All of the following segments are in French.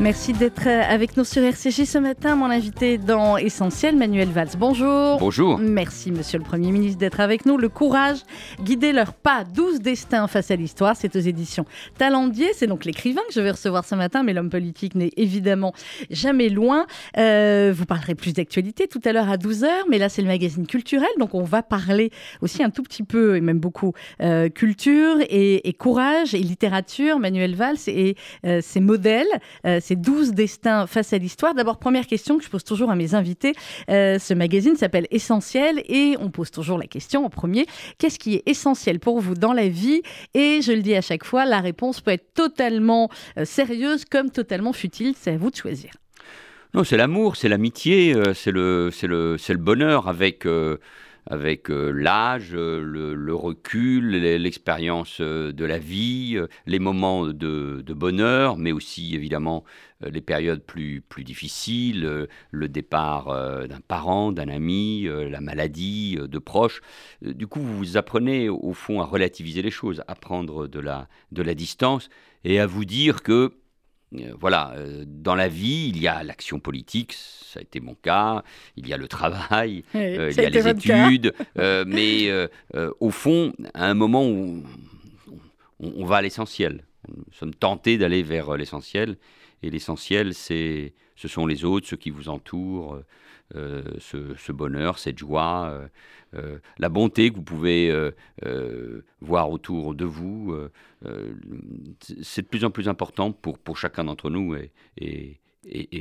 Merci d'être avec nous sur RCG ce matin. Mon invité dans Essentiel, Manuel Valls. Bonjour. Bonjour. Merci, monsieur le Premier ministre, d'être avec nous. Le courage, guider leurs pas, 12 destins face à l'histoire. C'est aux éditions Talendier. C'est donc l'écrivain que je vais recevoir ce matin, mais l'homme politique n'est évidemment jamais loin. Euh, vous parlerez plus d'actualité tout à l'heure à 12h, mais là, c'est le magazine culturel. Donc, on va parler aussi un tout petit peu, et même beaucoup, euh, culture et, courage et littérature. Manuel Valls et euh, ses modèles ces 12 destins face à l'histoire. D'abord, première question que je pose toujours à mes invités. Euh, ce magazine s'appelle Essentiel et on pose toujours la question en premier, qu'est-ce qui est essentiel pour vous dans la vie? Et je le dis à chaque fois, la réponse peut être totalement euh, sérieuse comme totalement futile. C'est à vous de choisir. Non, c'est l'amour, c'est l'amitié, euh, c'est le, le, le bonheur avec avec euh, l'âge, euh, le, recul, l'expérience euh, de la vie, les moments de, bonheur, mais aussi évidemment les périodes plus, difficiles, le départ d'un parent, d'un ami, la maladie de proches. Du coup, vous apprenez au fond à relativiser les choses, à prendre de la, distance et à vous dire que voilà, euh, dans la vie, il y a l'action politique, ça a été mon cas, il y a le travail, euh, il y a les études, mais au fond, à un moment où on, va à l'essentiel, nous sommes tentés d'aller vers l'essentiel, et l'essentiel, c'est, ce sont les autres, ceux qui vous entourent, ce, bonheur, cette joie, euh, la bonté que vous pouvez euh, euh, voir autour de vous, c'est de plus en plus important pour, pour chacun d'entre nous et, et,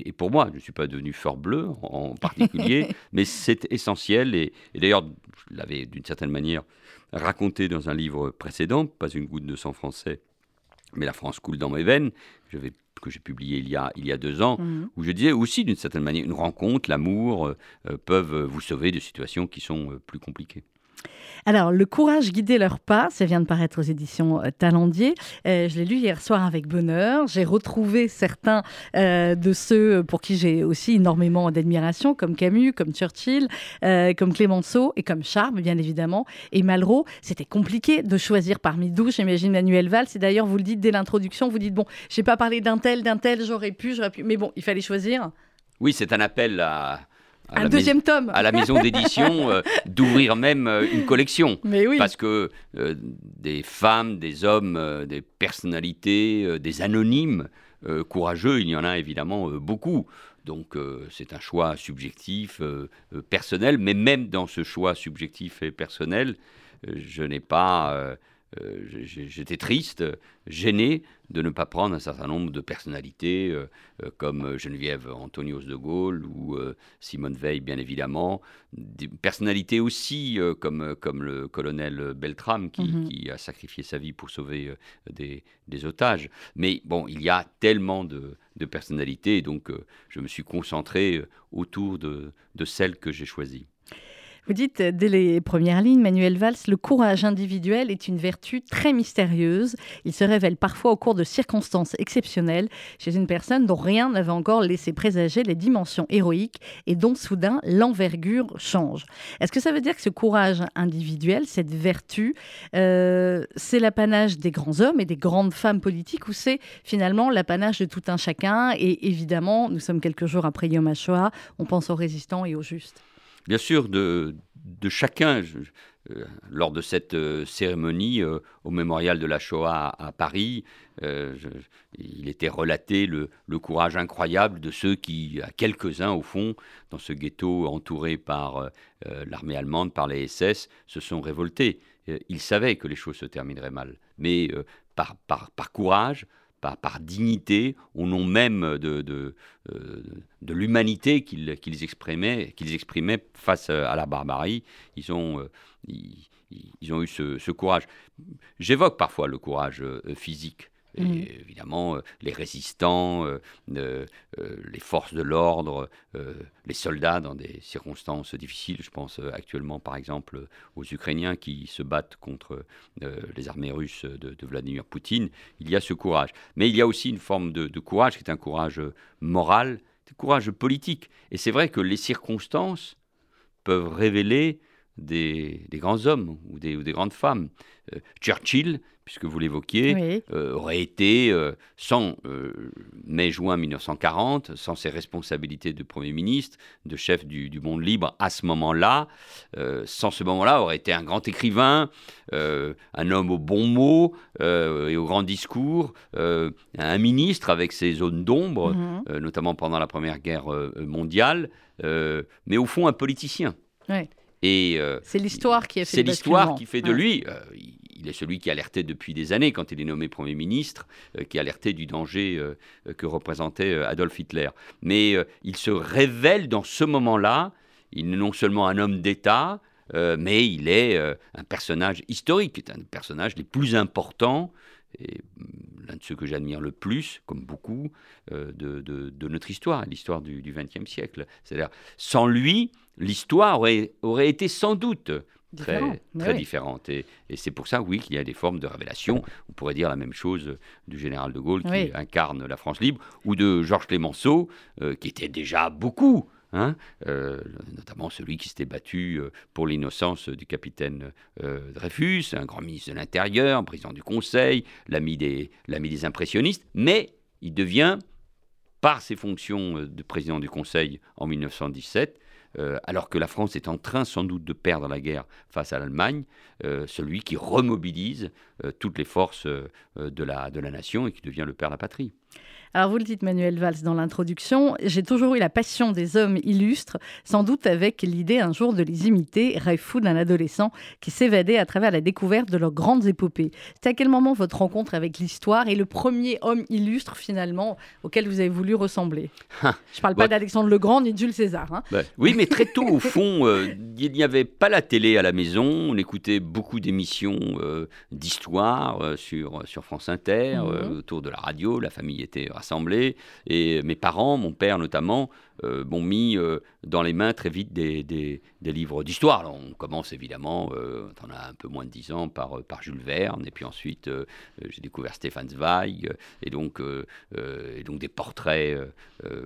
et, pour moi. Je ne suis pas devenu fort bleu en particulier, mais c'est essentiel. Et, d'ailleurs, je l'avais d'une certaine manière raconté dans un livre précédent, Pas une goutte de sang français, mais la France coule dans mes veines. Je vais que j'ai publié il y a, il y a deux ans, mhm. où je disais aussi d'une certaine manière, une rencontre, l'amour euh, euh, peuvent vous sauver de situations qui sont euh, plus compliquées. Alors, Le courage guider leurs pas, ça vient de paraître aux éditions euh, Talendier. Euh, je l'ai lu hier soir avec bonheur. J'ai retrouvé certains euh, de ceux pour qui j'ai aussi énormément d'admiration, comme Camus, comme Churchill, comme Clémenceau et comme Charme, bien évidemment, et Malraux. C'était compliqué de choisir parmi 12, j'imagine Manuel Valls. Et d'ailleurs, vous le dites dès l'introduction, vous dites, bon, j'ai pas parlé d'un tel, d'un tel, j'aurais pu, j'aurais pu. Mais bon, il fallait choisir. Oui, c'est un appel à un deuxième tome. À la maison d'édition, euh, d'ouvrir même euh, une collection. Mais oui. Parce que euh, des femmes, des hommes, des personnalités, des anonymes courageux, il y en a évidemment beaucoup. Donc c'est un choix subjectif, personnel, mais même dans ce choix subjectif et personnel, je n'ai pas euh, j'étais triste, gêné de ne pas prendre un certain nombre de personnalités euh, euh, comme Geneviève Antonios de Gaulle ou Simone Veil, bien évidemment. Des personnalités aussi comme, comme le colonel Beltram qui, mhm. qui, a sacrifié sa vie pour sauver des, des, otages. Mais bon, il y a tellement de, de personnalités, donc je me suis concentré autour de, de celles que j'ai choisies. Vous dites dès les premières lignes, Manuel Valls, le courage individuel est une vertu très mystérieuse. Il se révèle parfois au cours de circonstances exceptionnelles chez une personne dont rien n'avait encore laissé présager les dimensions héroïques et dont soudain l'envergure change. Est-ce que ça veut dire que ce courage individuel, cette vertu, euh, c'est l'apanage des grands hommes et des grandes femmes politiques ou c'est finalement l'apanage de tout un chacun? Et évidemment, nous sommes quelques jours après Yom HaShoah, on pense aux résistants et aux justes bien sûr, de, chacun. Euh, lors de cette euh, cérémonie euh, au mémorial de la Shoah à, Paris, il était relaté le, courage incroyable de ceux qui, à quelques-uns au fond, dans ce ghetto entouré par l'armée allemande, par les SS, se sont révoltés. ils savaient que les choses se termineraient mal, mais par courage, par, dignité, au nom même de, de, euh, l'humanité qu'ils exprimaient, exprimaient face à la barbarie. Ils ont, euh, ils, ont eu ce, courage. J'évoque parfois le courage euh, Mm. évidemment, euh, les résistants, euh, euh, les forces de l'ordre, les soldats dans des circonstances difficiles. Je pense actuellement, par exemple, aux Ukrainiens qui se battent contre les armées russes de, Vladimir Poutine. Il y a ce courage. Mais il y a aussi une forme de, courage qui est un courage moral courage politique. Et c'est vrai que les circonstances peuvent révéler des, grands hommes ou des, ou des grandes femmes. Euh, Churchill, puisque vous l'évoquiez, euh, aurait été, euh, sans mai-juin 1940, sans ses responsabilités de Premier ministre, de chef du, monde libre à ce moment-là, sans ce moment-là, aurait été un grand écrivain, un homme au bon mot et au grand discours, un ministre avec ses zones d'ombre, mhm. notamment pendant la Première Guerre mondiale, mais au fond un politicien. Euh, c'est l'histoire qui a fait. C'est l'histoire qui fait de lui. Euh, il est celui qui alertait depuis des années, quand il est nommé Premier ministre, euh, qui alertait du danger que représentait Adolf Hitler. Mais il se révèle dans ce moment-là. Il n'est non seulement un homme d'État, mais il est un personnage historique, un des personnages les plus importants et mm, l'un de ceux que j'admire le plus, comme beaucoup, de, de, notre histoire, l'histoire du XXe siècle. C'est-à-dire, sans lui, l'histoire aurait, aurait été sans doute très, très différente. Et, c'est pour ça, oui, qu'il y a des formes de révélation. On pourrait dire la même chose du général de Gaulle qui incarne la France libre, ou de Georges Clémenceau, euh, qui était déjà beaucoup. Hein, euh, notamment celui qui s'était battu euh, pour l'innocence du capitaine Dreyfus, un grand ministre de l'Intérieur, président du Conseil, l'ami des, impressionnistes, mais il devient, par ses fonctions de président du Conseil en 1917, euh, alors que la France est en train sans doute de perdre la guerre face à l'Allemagne, euh, celui qui remobilise euh, toutes les forces de la nation et qui devient le père de la patrie. Alors vous le dites Manuel Valls dans l'introduction, j'ai toujours eu la passion des hommes illustres, sans doute avec l'idée un jour de les imiter, rêve fou d'un adolescent qui s'évadait à travers la découverte de leurs grandes épopées. C'est à quel moment votre rencontre avec l'histoire est le premier homme illustre finalement auquel vous avez voulu ressembler? Je ne parle pas d'Alexandre le Grand ni de Jules César. Hein. oui, mais très tôt au fond, euh, il n'y avait pas la télé à la maison, on écoutait beaucoup d'émissions euh, d'histoire euh, sur, sur France Inter, mmh. autour de la radio, la famille était rassemblés. Et mes parents, mon père notamment, euh, m'ont mis euh, dans les mains très vite des, des, livres d'histoire. On commence évidemment, euh, on a un peu moins de 10 ans, par, par Jules Verne, et puis ensuite j'ai découvert Stéphane Zweig, et donc, et donc des portraits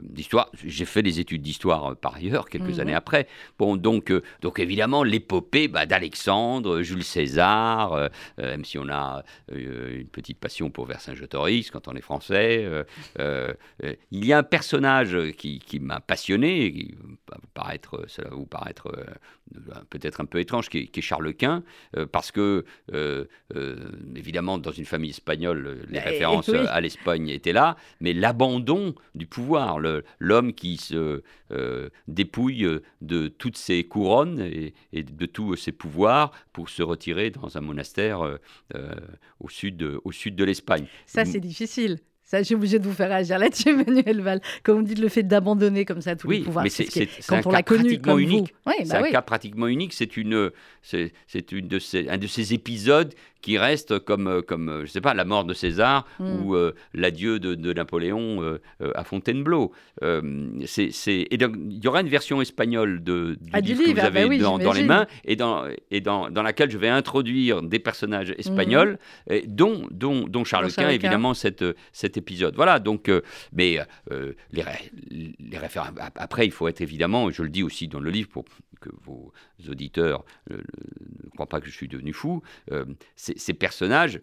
d'histoire. J'ai fait des études d'histoire par ailleurs, quelques mhm. années après. Bon, donc, donc évidemment, l'épopée bah, d'Alexandre, Jules César, même si on a une petite passion pour Vercingétorix quand on est français, il y a un personnage qui, qui m'a passionné, qui va vous paraître, cela va vous paraître euh, peut-être un peu étrange, qui est, Charles Quint, euh, parce que, euh, évidemment, dans une famille espagnole, les références à l'Espagne étaient là, mais l'abandon du pouvoir, l'homme qui se dépouille de toutes ses couronnes et, et, de tous ses pouvoirs pour se retirer dans un monastère au, sud, au sud de l'Espagne. Ça, c'est difficile. Ça, je suis obligé de vous faire réagir là-dessus, Manuel Val. Comme vous dites, le fait d'abandonner comme ça tous oui, les pouvoirs. Mais c'est, quand on l'a connu comme unique. c'est bah un cas pratiquement unique. C'est une, c'est, une de ces, un de ces épisodes qui reste comme, euh, comme euh, je sais pas, la mort de César hmm. ou euh, l'adieu de, Napoléon à Fontainebleau. c'est, et donc, il y aura une version espagnole de, du, ah, livre, que vous ah, avez bah dans, les mains et, dans, et dans, dans, laquelle je vais introduire des personnages espagnols, hmm. dont, dont, dont, Charles Quint, évidemment, cette, cet épisode. Voilà, donc, mais les, les références. Après, il faut être évidemment, je le dis aussi dans le livre pour que vos auditeurs ne croient pas que je suis devenu fou, ces personnages,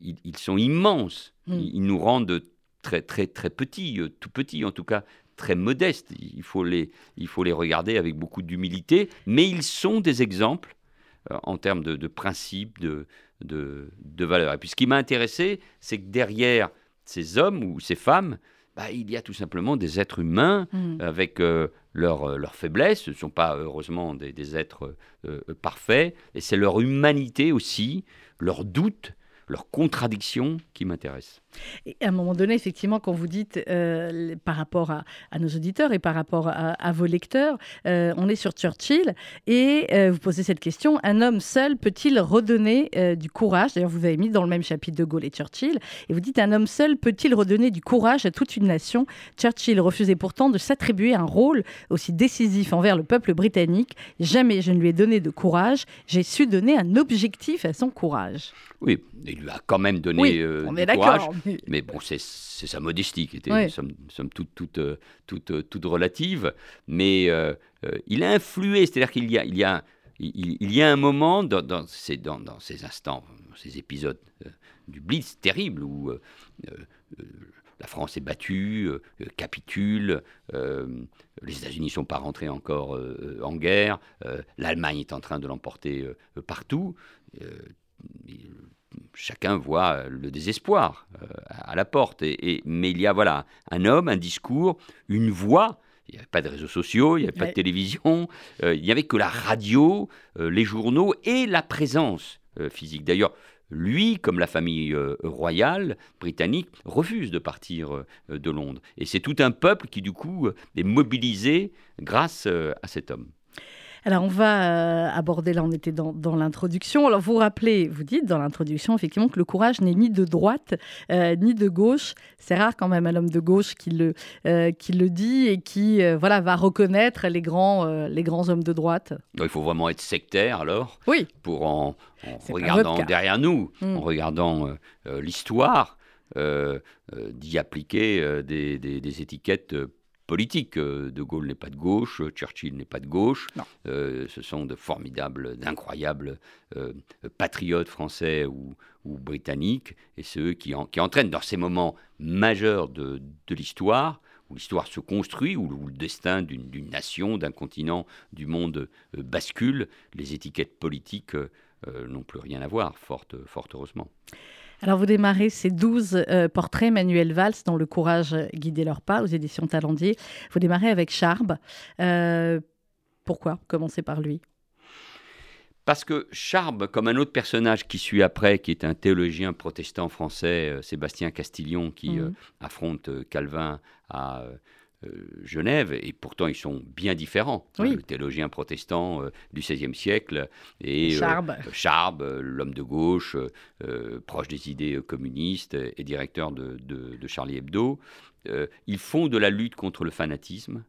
ils, sont immenses. Hmm. Ils, nous rendent très, très, très petits, euh, tout petits en tout cas, très modestes. Il faut les, il faut les regarder avec beaucoup d'humilité, mais ils sont des exemples euh, en termes de, principes, de, de, valeurs. Et puis ce qui m'a intéressé, c'est que derrière ces hommes ou ces femmes, bah, il y a tout simplement des êtres humains hmm. avec euh, leurs faiblesses. Ce ne sont pas heureusement des, êtres parfaits, et c'est leur humanité aussi leurs doutes, leurs contradictions qui m'intéressent. Et à un moment donné, effectivement, quand vous dites euh, par rapport à, nos auditeurs et par rapport à, vos lecteurs, euh, on est sur Churchill et euh, vous posez cette question un homme seul peut-il redonner du courage? D'ailleurs, vous avez mis dans le même chapitre de Gaulle et Churchill, et vous dites un homme seul peut-il redonner du courage à toute une nation? Churchill refusait pourtant de s'attribuer un rôle aussi décisif envers le peuple britannique. Jamais je ne lui ai donné de courage, j'ai su donner un objectif à son courage. Oui, il lui a quand même donné du courage Mais bon, c'est sa modestie qui était, somme, toute, toute, toute, toute, relative. Mais il a influé, c'est-à-dire qu'il y a, il y a il, y a un moment dans, ces, dans, ces, instants, ces épisodes du Blitz terrible où la France est battue, euh, capitule, euh, les États-Unis ne sont pas rentrés encore euh, en guerre, l'Allemagne est en train de l'emporter partout. Chacun voit le désespoir à la porte. Et, mais il y a voilà un homme, un discours, une voix. Il n'y avait pas de réseaux sociaux, il n'y avait pas de télévision, il n'y avait que la radio, les journaux et la présence physique. D'ailleurs, lui, comme la famille euh, royale britannique, refuse de partir euh, de Londres. Et c'est tout un peuple qui, du coup, euh, est mobilisé grâce à cet homme. Alors, on va euh, aborder, là, on était dans, l'introduction. Alors, vous rappelez, vous dites dans l'introduction, effectivement, que le courage n'est ni de droite euh, ni de gauche. C'est rare quand même un homme de gauche qui le, euh, qui le dit et qui voilà, va reconnaître les grands, les grands hommes de droite. il faut vraiment être sectaire, alors, oui. pour en, regardant derrière nous, en hmm. regardant l'histoire, d'y appliquer des, des, des étiquettes politique. Euh, de Gaulle n'est pas de gauche, Churchill n'est pas de gauche. Euh, ce sont de formidables, d'incroyables euh, patriotes français ou, britanniques, et ceux qui, qui, entraînent dans ces moments majeurs de, l'histoire, où l'histoire se construit, où, le destin d'une nation, d'un continent, du monde bascule, les étiquettes politiques n'ont plus rien à voir, fort, fort heureusement. Alors vous démarrez ces 12 euh, portraits Manuel Valls dans Le courage guider leurs pas aux éditions Talendier. Vous démarrez avec Charb. Euh, pourquoi Commencez par lui? Parce que Charb, comme un autre personnage qui suit après, qui est un théologien protestant français, euh, Sébastien Castillon, qui mmh. affronte Calvin à euh, Genève, et pourtant ils sont bien différents. Le théologien protestant euh, du XVIe siècle et euh, Charb, l'homme de gauche, proche des idées communistes et directeur de, Charlie Hebdo, ils font de la lutte contre le fanatisme,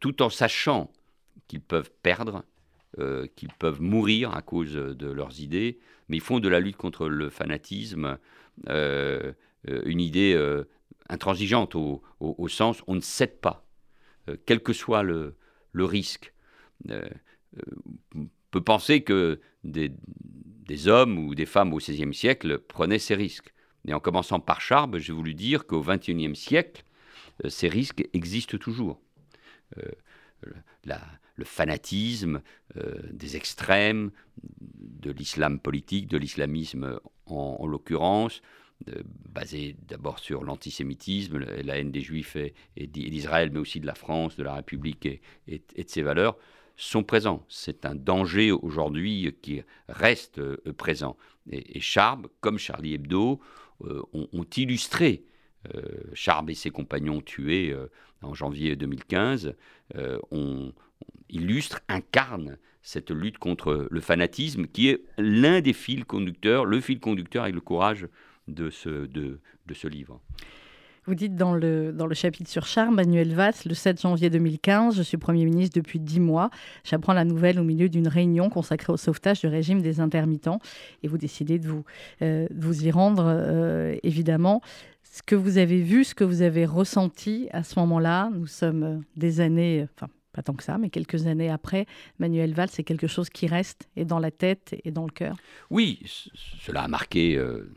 tout en sachant qu'ils peuvent perdre, qu'ils peuvent mourir à cause de leurs idées, mais ils font de la lutte contre le fanatisme une idée intransigeante au, sens on ne cède pas, euh, quel que soit le, risque. Euh, euh, on peut penser que des, hommes ou des femmes au XVIe siècle prenaient ces risques. Et en commençant par Charb, j'ai voulu dire qu'au XXIe siècle, ces risques existent toujours. le fanatisme des extrêmes, de l'islam politique, de l'islamisme en l'occurrence, basé d'abord sur l'antisémitisme, la haine des Juifs et, d'Israël, mais aussi de la France, de la République et, de ses valeurs, sont présents. C'est un danger aujourd'hui qui reste euh, présent. Et, Charb, comme Charlie Hebdo, euh, ont, illustré euh, Charb et ses compagnons tués en janvier 2015, on, illustre, incarne cette lutte contre le fanatisme qui est l'un des fils conducteurs, le fil conducteur avec le courage de ce, de, de ce livre. Vous dites dans le, dans le chapitre sur Charles, Manuel Valls, le 7 janvier 2015, je suis Premier ministre depuis dix mois. J'apprends la nouvelle au milieu d'une réunion consacrée au sauvetage du régime des intermittents. Et vous décidez de vous, euh, vous y rendre, euh, évidemment. Ce que vous avez vu, ce que vous avez ressenti à ce moment-là, nous sommes des années, enfin pas tant que ça, mais quelques années après, Manuel Valls, c'est quelque chose qui reste et dans la tête et dans le cœur? Oui, cela a marqué euh,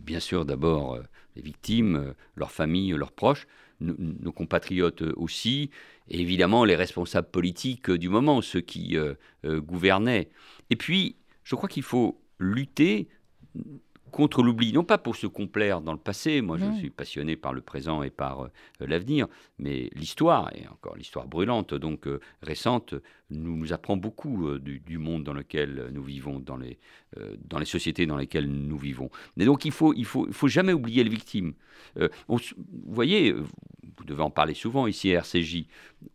bien sûr d'abord euh, les victimes, euh, leurs familles, leurs proches, nos compatriotes aussi, et évidemment les responsables politiques du moment, ceux qui gouvernaient. Et puis, je crois qu'il faut lutter contre l'oubli, non pas pour se complaire dans le passé, moi je suis passionné par le présent et par euh, l'avenir, mais l'histoire, et encore l'histoire brûlante, donc euh, récente, nous, nous apprend beaucoup euh, du, monde dans lequel nous vivons, dans les, dans les sociétés dans lesquelles nous vivons. Et donc il faut, il faut, il faut jamais oublier les victimes. vous voyez, vous devez en parler souvent ici à RCJ,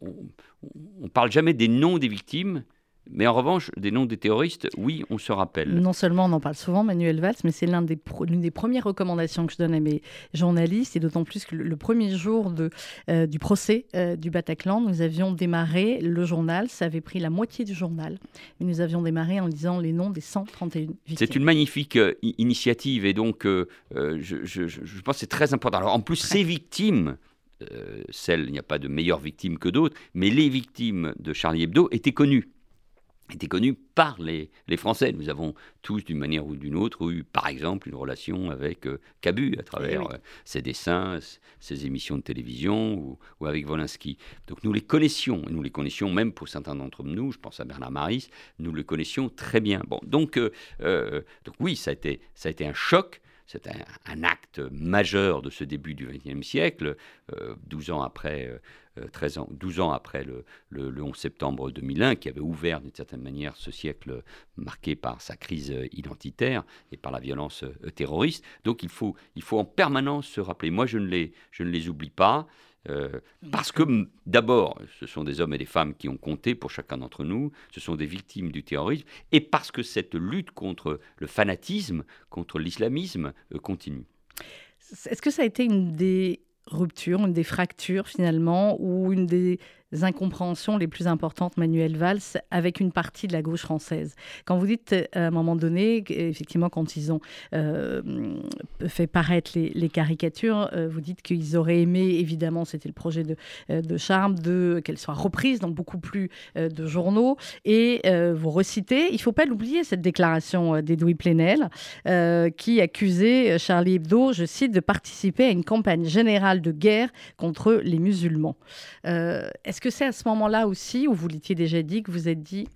on ne parle jamais des noms des victimes, Mais en revanche, des noms des terroristes, oui, on se rappelle. Non seulement on en parle souvent, Manuel Valls, mais c'est l'une des, des, premières recommandations que je donne à mes journalistes, et d'autant plus que le, premier jour de, euh, du procès euh, du Bataclan, nous avions démarré le journal, ça avait pris la moitié du journal, mais nous avions démarré en disant les noms des 131 victimes. C'est une magnifique euh, initiative, et donc je, je, je, pense que c'est très important. Alors en plus, ces victimes, celles, il n'y a pas de meilleures victimes que d'autres, mais les victimes de Charlie Hebdo étaient connues était connu par les, les, Français. Nous avons tous, d'une manière ou d'une autre, eu, par exemple, une relation avec euh, Cabu à travers eh euh, ses dessins, ses émissions de télévision ou, ou, avec Wolinski. Donc nous les connaissions, et nous les connaissions même pour certains d'entre nous, je pense à Bernard Maris, nous les connaissions très bien. Bon, donc, euh, donc oui, ça a, été, ça a été un choc. C'est un, acte majeur de ce début du XXe siècle, 12 ans après 13 euh, ans, 12 ans après le, le, 11 septembre 2001, qui avait ouvert d'une certaine manière ce siècle marqué par sa crise identitaire et par la violence euh, terroriste. Donc il faut, il faut en permanence se rappeler. Moi, je ne les, je ne les oublie pas. Euh, parce que d'abord, ce sont des hommes et des femmes qui ont compté pour chacun d'entre nous, ce sont des victimes du terrorisme, et parce que cette lutte contre le fanatisme, contre l'islamisme, continue. Est-ce que ça a été une des ruptures, une des fractures finalement, ou une des incompréhensions les plus importantes, Manuel Valls, avec une partie de la gauche française. Quand vous dites euh, à un moment donné, effectivement, quand ils ont euh, fait paraître les, caricatures, euh, vous dites qu'ils auraient aimé, évidemment, c'était le projet de, Charme, de, qu'elles soient reprises dans beaucoup plus de journaux. Et vous recitez, il ne faut pas l'oublier, cette déclaration d'Edoui Plenel, qui accusait Charlie Hebdo, je cite, de participer à une campagne générale de guerre contre les musulmans. Est-ce que c'est à ce moment-là aussi où vous l'étiez déjà dit que vous êtes dit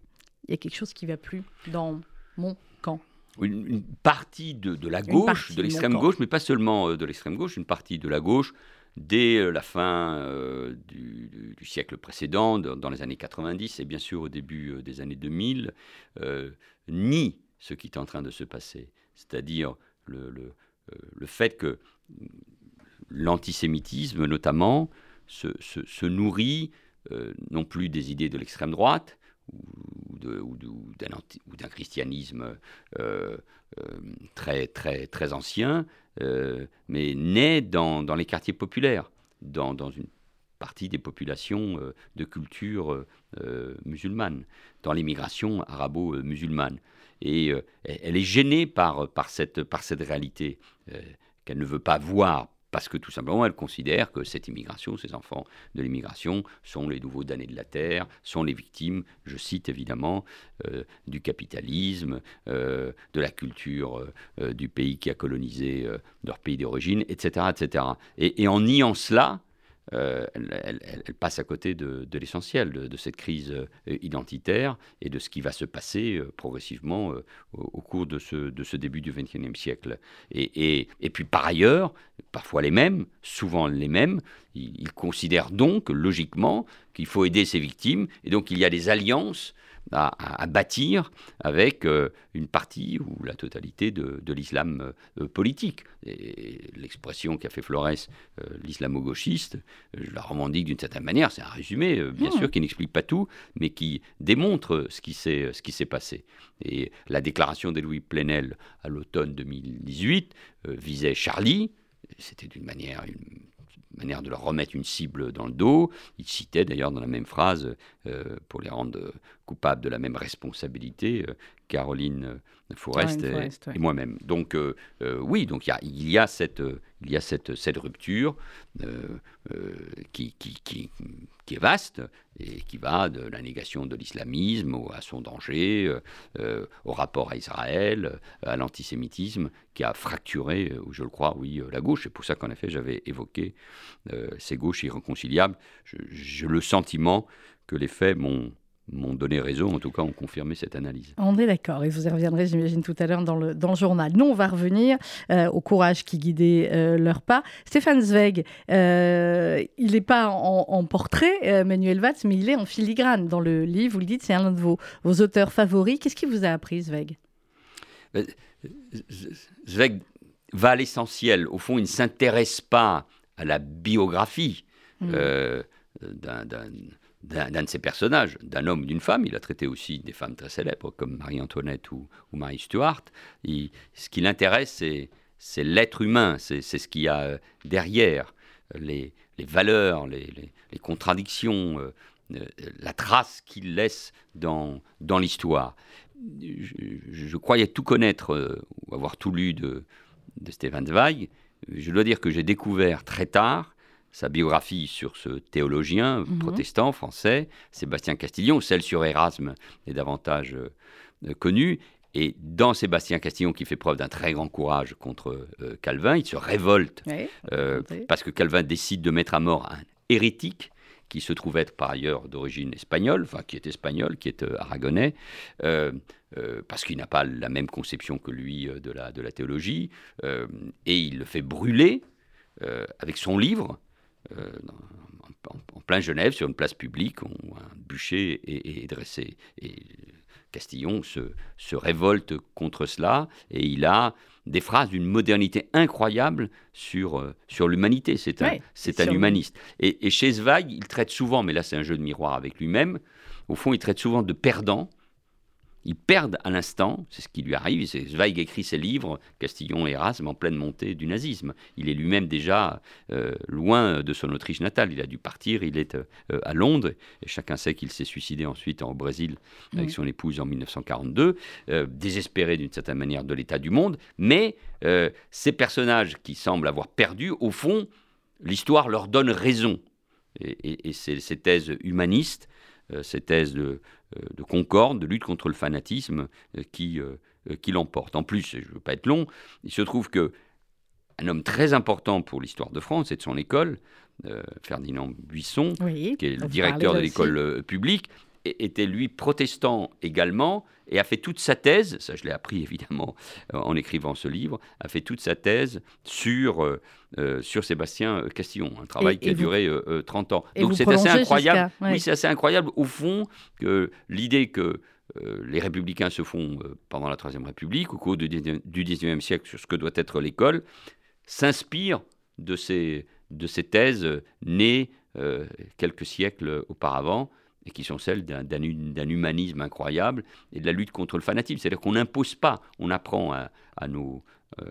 il y a quelque chose qui ne va plus dans mon camp? Une, partie de, la gauche, de l'extrême gauche, mais pas seulement euh, de l'extrême gauche, une partie de la gauche, dès euh, la fin euh, du, siècle précédent, dans les années 90 et bien sûr au début des années 2000, nie ce qui est en train de se passer. C'est-à-dire le, le, le, fait que l'antisémitisme, notamment, se, se nourrit non plus des idées de l'extrême droite ou, d'un christianisme euh, euh, très, très, très ancien, mais né dans, les quartiers populaires, dans, une partie des populations de culture musulmane, dans l'immigration arabo-musulmane. Et elle est gênée par, cette, par cette réalité qu'elle ne veut pas voir parce que tout simplement, elle considère que cette immigration, ces enfants de l'immigration, sont les nouveaux damnés de la terre, sont les victimes, je cite évidemment, euh, du capitalisme, euh, de la culture euh, du pays qui a colonisé leur pays d'origine, etc. etc. Et, et, en niant cela, euh, elle, passe à côté de, l'essentiel de, cette crise euh, identitaire et de ce qui va se passer euh, progressivement au, cours de ce, début du XXIe siècle. Et, puis par ailleurs, parfois les mêmes, souvent les mêmes, ils considèrent donc logiquement qu'il faut aider ces victimes, et donc il y a des alliances à, bâtir avec euh, une partie ou la totalité de, l'islam euh, politique. L'expression qu'a fait Flores, euh, l'islamo-gauchiste, je la revendique d'une certaine manière, c'est un résumé, bien sûr, qui n'explique pas tout, mais qui démontre ce qui s'est passé. Et la déclaration de Louis Plenel à l'automne 2018 visait Charlie, c'était d'une manière, une manière de leur remettre une cible dans le dos. Il citait d'ailleurs dans la même phrase, euh, pour les rendre coupables de la même responsabilité, euh, Caroline Forest, et, moi-même. Donc euh, oui, donc il y a, il y a cette, il y a cette, cette rupture qui, qui, qui, qui, est vaste et qui va de la négation de l'islamisme à son danger, au rapport à Israël, à l'antisémitisme, qui a fracturé, je le crois, oui, la gauche. C'est pour ça qu'en effet, j'avais évoqué ces gauches irréconciliables. J'ai le sentiment que les faits m'ont m'ont donné raison, en tout cas ont confirmé cette analyse. On est d'accord, et vous y reviendrez, j'imagine, tout à l'heure dans le, dans le journal. Nous, on va revenir euh, au courage qui guidait euh, leur pas. Stéphane Zweig, euh, il n'est pas en, portrait, Manuel Valls, mais il est en filigrane dans le livre. Vous le dites, c'est un de vos, vos auteurs favoris. Qu'est-ce qui vous a appris, Zweig? Zweig va à l'essentiel. Au fond, il ne s'intéresse pas à la biographie mmh. d'un d'un de ses personnages, d'un homme ou d'une femme. Il a traité aussi des femmes très célèbres comme Marie-Antoinette ou, Marie Stuart. ce qui l'intéresse, c'est l'être humain, c'est ce qu'il y a euh, derrière, les, valeurs, les, contradictions, euh, euh, la trace qu'il laisse dans, l'histoire. Je, croyais tout connaître ou avoir tout lu de, de Stéphane Zweig. Je dois dire que j'ai découvert très tard sa biographie sur ce théologien mhm. protestant français, Sébastien Castillon. Celle sur Erasme est davantage euh, connue. Et dans Sébastien Castillon, qui fait preuve d'un très grand courage contre euh, Calvin, il se révolte euh, parce que Calvin décide de mettre à mort un hérétique qui se trouve être par ailleurs d'origine espagnole, enfin qui est espagnol, qui est aragonais, parce qu'il n'a pas la même conception que lui de, la, de la théologie, et il le fait brûler avec son livre, euh, en, plein Genève, sur une place publique, où un bûcher est, dressé. Et Castillon se, se, révolte contre cela, et il a des phrases d'une modernité incroyable sur, euh, sur l'humanité. C'est un, c'est un humaniste. Et, et, chez Zweig, il traite souvent, mais là c'est un jeu de miroir avec lui-même, au fond, il traite souvent de perdants, ils perdent à l'instant, c'est ce qui lui arrive. Zweig écrit ses livres, Castillon et Erasme, en pleine montée du nazisme. Il est lui-même déjà euh, loin de son Autriche natale. Il a dû partir, il est euh, à Londres, et chacun sait qu'il s'est suicidé ensuite au Brésil avec son épouse en 1942, euh, désespéré d'une certaine manière de l'état du monde. Mais ces personnages qui semblent avoir perdu, au fond, l'histoire leur donne raison. Et, et ces, ces thèses humanistes ces thèses de, euh, de concorde, de lutte contre le fanatisme euh, qui, euh, qui l'emporte. En plus, je ne veux pas être long, il se trouve que un homme très important pour l'histoire de France et de son école, Ferdinand Buisson, qui est le directeur de l'école publique, était lui protestant également et a fait toute sa thèse, ça je l'ai appris évidemment euh, en écrivant ce livre, a fait toute sa thèse sur, euh, euh, sur Sébastien Castillon, un travail qui a duré 30 ans. Donc c'est assez incroyable. Oui, c'est assez incroyable au fond que l'idée que les républicains se font pendant la Troisième République, au cours du XIXe siècle, sur ce que doit être l'école, s'inspire de ces, de ces thèses nées quelques siècles auparavant et qui sont celles d'un humanisme incroyable et de la lutte contre le fanatisme. C'est-à-dire qu'on n'impose pas, on apprend à, nos, euh,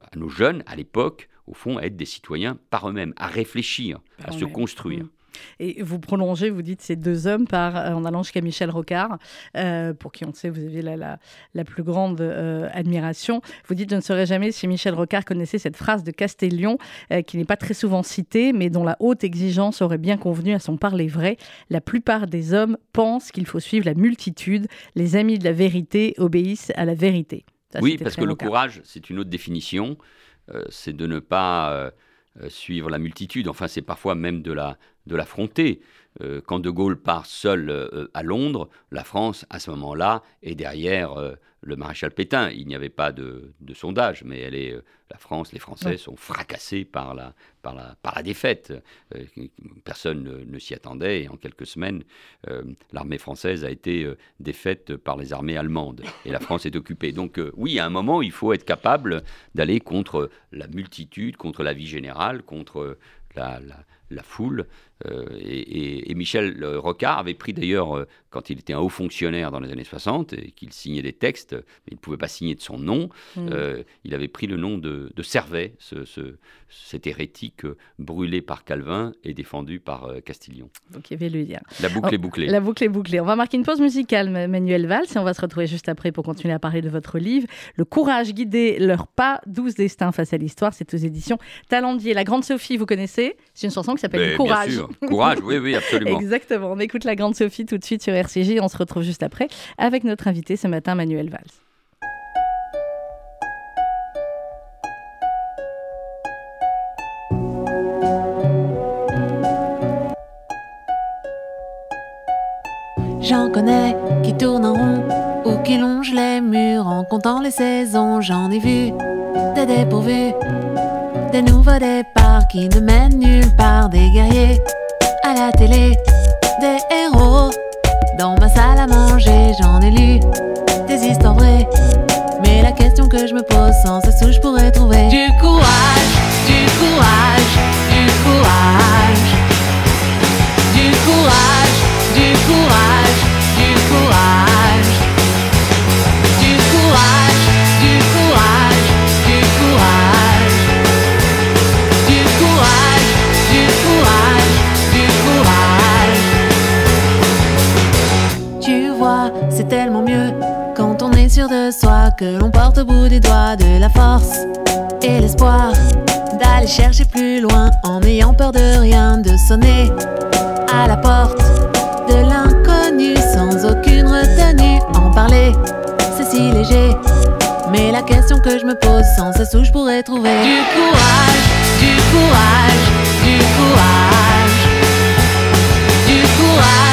à nos jeunes, à l'époque, au fond, à être des citoyens par eux-mêmes, à réfléchir, à se construire. Mmh. Et vous prolongez, vous dites, ces deux hommes par, euh, en allant jusqu'à Michel Rocard, euh, pour qui on sait, vous avez la, la, plus grande euh, admiration. Vous dites, je ne saurais jamais si Michel Rocard connaissait cette phrase de Castellion, qui n'est pas très souvent citée, mais dont la haute exigence aurait bien convenu à son parler vrai. La plupart des hommes pensent qu'il faut suivre la multitude. Les amis de la vérité obéissent à la vérité. oui, parce que le courage, c'est une autre définition. c'est de ne pas suivre la multitude. Enfin, c'est parfois même de la, de l'affronter. Euh, quand De Gaulle part seul euh, à Londres, la France, à ce moment-là, est derrière euh, le maréchal Pétain. Il n'y avait pas de, sondage, mais elle est, la France, les Français sont fracassés par la, par la, par la défaite. personne ne, s'y attendait et en quelques semaines, l'armée française a été défaite par les armées allemandes et la France est occupée. Donc oui, à un moment, il faut être capable d'aller contre la multitude, contre la vie générale, contre la, la foule. Euh, et, Michel Rocard avait pris d'ailleurs, euh, quand il était un haut fonctionnaire dans les années 60 et qu'il signait des textes, mais il ne pouvait pas signer de son nom, mm. euh, il avait pris le nom de, de Servet, ce, cet hérétique brûlé par Calvin et défendu par Castillon. Donc il y avait le lien. La boucle est bouclée. La boucle est bouclée. On va marquer une pause musicale, Manuel Valls, et on va se retrouver juste après pour continuer à parler de votre livre. Le courage guider leurs pas, 12 destins face à l'histoire, c'est aux éditions Talendier. La Grande Sophie, vous connaissez? C'est une chanson qui s'appelle Courage. Courage, oui, oui, absolument. Exactement. On écoute la Grande Sophie tout de suite sur RCJ. On se retrouve juste après avec notre invité ce matin, Manuel Valls. J'en connais qui tournent en rond ou qui longent les murs en comptant les saisons. J'en ai vu des dépourvus des nouveaux départs qui ne mènent nulle part, des guerriers à la télé, des héros. Dans ma salle à manger, j'en ai lu des histoires vraies. Mais la question que je me pose, sans ce sou, je pourrais trouver du courage, que l'on porte au bout des doigts de la force et l'espoir d'aller chercher plus loin en n'ayant peur de rien, de sonner à la porte de l'inconnu sans aucune retenue. En parler, c'est si léger. Mais la question que je me pose sans cesse où je pourrais trouver du courage, du courage, du courage, du courage,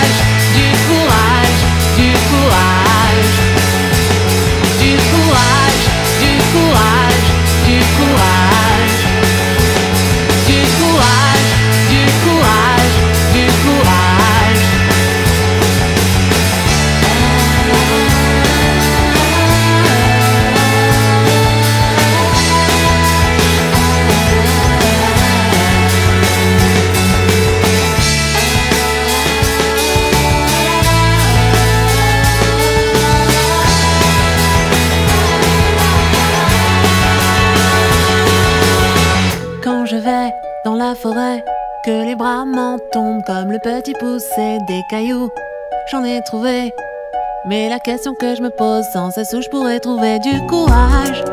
voar. Dans la forêt, que les bras m'en tombent comme le petit poussé des cailloux, j'en ai trouvé. Mais la question que je me pose sans cesse où je pourrais trouver du courage.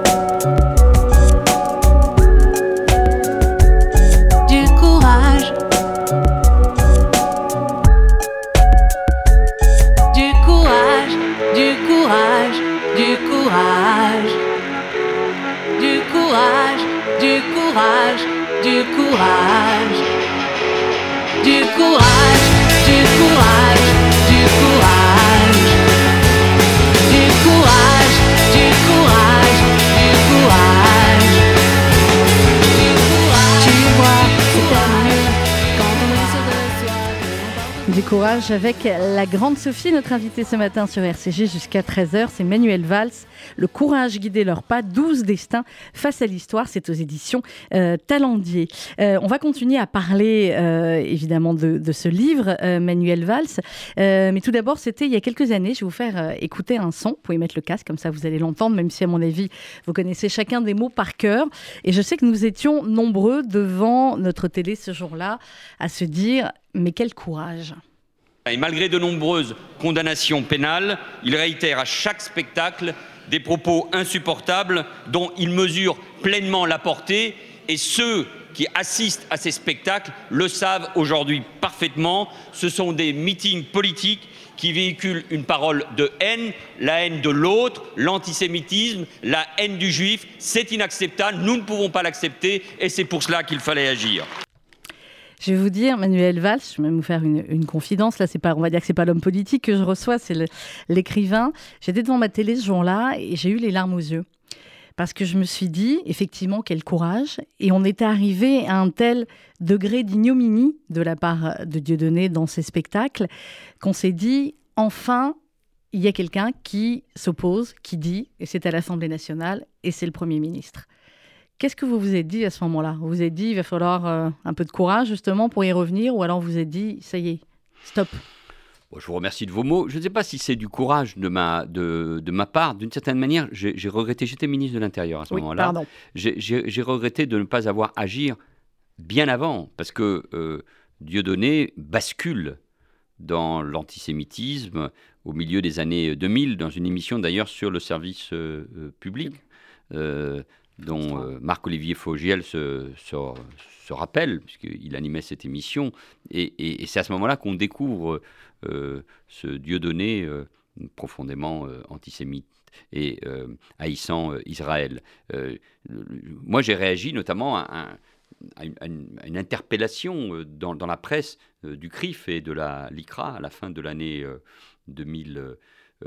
Courage avec la grande Sophie, notre invitée ce matin sur RCG jusqu'à 13h. C'est Manuel Valls. Le courage guider leurs pas, 12 destins face à l'histoire. C'est aux éditions euh, Talendier. Euh, on va continuer à parler euh, évidemment de, de ce livre, euh, Manuel Valls. Mais tout d'abord, c'était il y a quelques années. Je vais vous faire écouter un son. Vous pouvez mettre le casque, comme ça vous allez l'entendre, même si à mon avis, vous connaissez chacun des mots par cœur. Et je sais que nous étions nombreux devant notre télé ce jour-là à se dire, mais quel courage Et malgré de nombreuses condamnations pénales, il réitère à chaque spectacle des propos insupportables dont il mesure pleinement la portée et ceux qui assistent à ces spectacles le savent aujourd'hui parfaitement. Ce sont des meetings politiques qui véhiculent une parole de haine, la haine de l'autre, l'antisémitisme, la haine du juif. C'est inacceptable, nous ne pouvons pas l'accepter et c'est pour cela qu'il fallait agir. Je vais vous dire, Manuel Valls, je vais même vous faire une, confidence. Là, c'est pas, on va dire que c'est pas l'homme politique que je reçois, c'est l'écrivain. J'étais devant ma télé ce jour-là et j'ai eu les larmes aux yeux. Parce que je me suis dit, effectivement, quel courage. Et on était arrivé à un tel degré d'ignominie de la part de Dieudonné dans ses spectacles qu'on s'est dit, enfin, il y a quelqu'un qui s'oppose, qui dit, et c'est à l'Assemblée nationale, et c'est le Premier ministre. Qu'est-ce que vous vous êtes dit à ce moment-là? Vous vous êtes dit, il va falloir euh, un peu de courage justement pour y revenir, ou alors vous vous êtes dit, ça y est, stop? Bon, je vous remercie de vos mots. Je ne sais pas si c'est du courage de ma, de, de ma part. D'une certaine manière, j'ai regretté, j'étais ministre de l'Intérieur à ce Oui, moment-là. pardon. J'ai- regretté de ne pas avoir agir bien avant, parce que euh, Dieudonné bascule dans l'antisémitisme au milieu des années 2000, dans une émission d'ailleurs sur le service euh, euh, public, euh, dont euh, Marc-Olivier Fogiel se, se, se rappelle, puisqu'il animait cette émission. Et, et- et c'est à ce moment-là qu'on découvre euh, ce Dieudonné euh, profondément euh, antisémite et haïssant Israël. Moi, j'ai réagi notamment à, un- à une, à interpellation dans, dans la presse du CRIF et de la LICRA à la fin de l'année euh, 2000, euh, euh,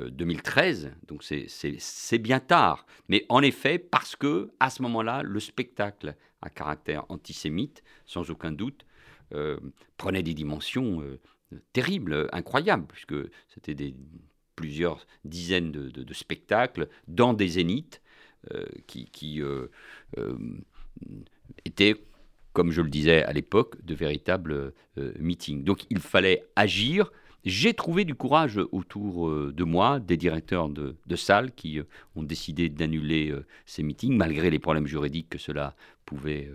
2013. Donc c'est- bien tard. Mais en effet, parce que à ce moment-là, le spectacle à caractère antisémite, sans aucun doute, euh, prenait des dimensions euh, terribles, euh, incroyables, puisque c'était plusieurs dizaines de, spectacles dans des zéniths euh, qui, euh, euh, étaient, comme je le disais à l'époque, de véritables euh, meetings. Donc il fallait agir. J'ai trouvé du courage autour euh, de moi, des directeurs de, de salles qui euh, ont décidé d'annuler euh, ces meetings, malgré les problèmes juridiques que cela pouvait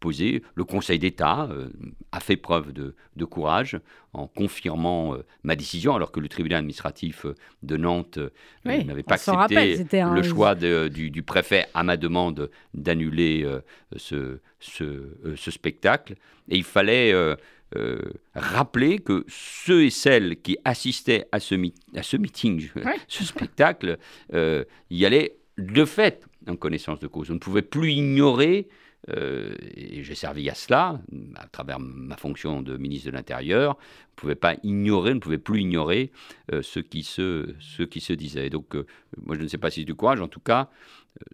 posé. Le Conseil d'État a fait preuve de, courage en confirmant ma décision, alors que le tribunal administratif de Nantes n'avait pas accepté le choix du, préfet à ma demande d'annuler ce, ce, spectacle. Et il fallait euh, rappeler que ceux et celles qui assistaient à ce, à ce meeting, ce spectacle, euh, y allaient de fait en connaissance de cause. On ne pouvait plus ignorer, euh, et j'ai servi à cela à travers ma fonction de ministre de l'Intérieur, on ne pouvait pas ignorer, on ne pouvait plus ignorer ce, qui se, ce qui se disait. Donc, moi, je ne sais pas si c'est du courage, en tout cas,